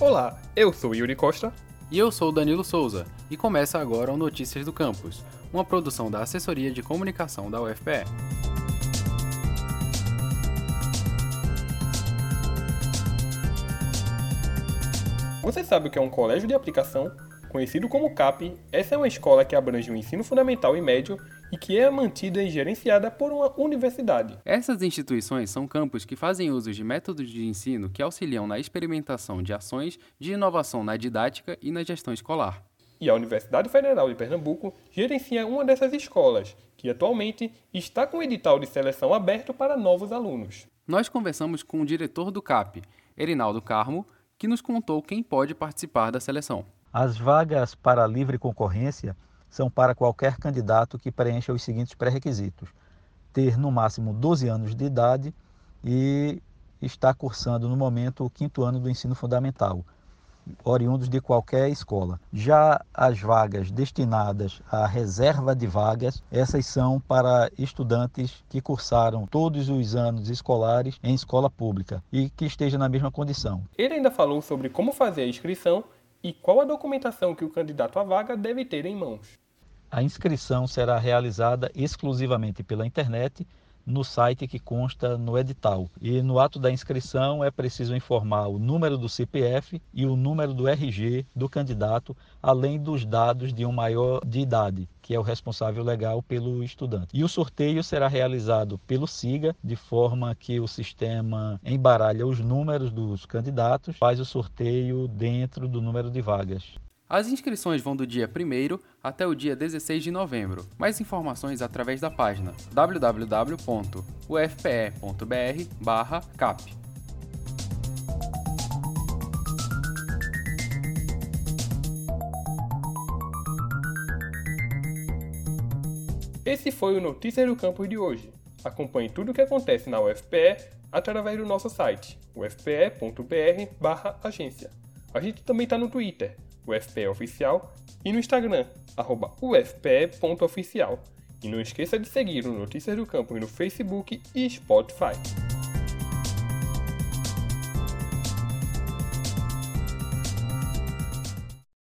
Olá, eu sou Yuri Costa. E eu sou Danilo Souza, e começa agora o Notícias do Campus, uma produção da Assessoria de Comunicação da UFPE. Você sabe o que é um colégio de aplicação? Conhecido como CAP, essa é uma escola que abrange o ensino fundamental e médio e que é mantida e gerenciada por uma universidade. Essas instituições são campos que fazem uso de métodos de ensino que auxiliam na experimentação de ações de inovação na didática e na gestão escolar. E a Universidade Federal de Pernambuco gerencia uma dessas escolas, que atualmente está com o edital de seleção aberto para novos alunos. Nós conversamos com o diretor do CAP, Erinaldo Carmo, que nos contou quem pode participar da seleção. As vagas para livre concorrência são para qualquer candidato que preencha os seguintes pré-requisitos: ter no máximo 12 anos de idade e estar cursando no momento o quinto ano do ensino fundamental, oriundos de qualquer escola. Já as vagas destinadas à reserva de vagas, essas são para estudantes que cursaram todos os anos escolares em escola pública e que estejam na mesma condição. Ele ainda falou sobre como fazer a inscrição e qual a documentação que o candidato à vaga deve ter em mãos. A inscrição será realizada exclusivamente pela internet no site que consta no edital. E no ato da inscrição é preciso informar o número do CPF e o número do RG do candidato, além dos dados de um maior de idade, que é o responsável legal pelo estudante. E o sorteio será realizado pelo SIGA, de forma que o sistema embaralha os números dos candidatos, faz o sorteio dentro do número de vagas. As inscrições vão do dia 1 até o dia 16 de novembro. Mais informações através da página www.ufpe.br/cap. Esse foi o Notícias do Campus de hoje. Acompanhe tudo o que acontece na UFPE através do nosso site, ufpe.br/agência. A gente também está no Twitter, UFPE Oficial, e no Instagram, arroba ufpe.oficial. E não esqueça de seguir o Notícias do Campus no Facebook e Spotify.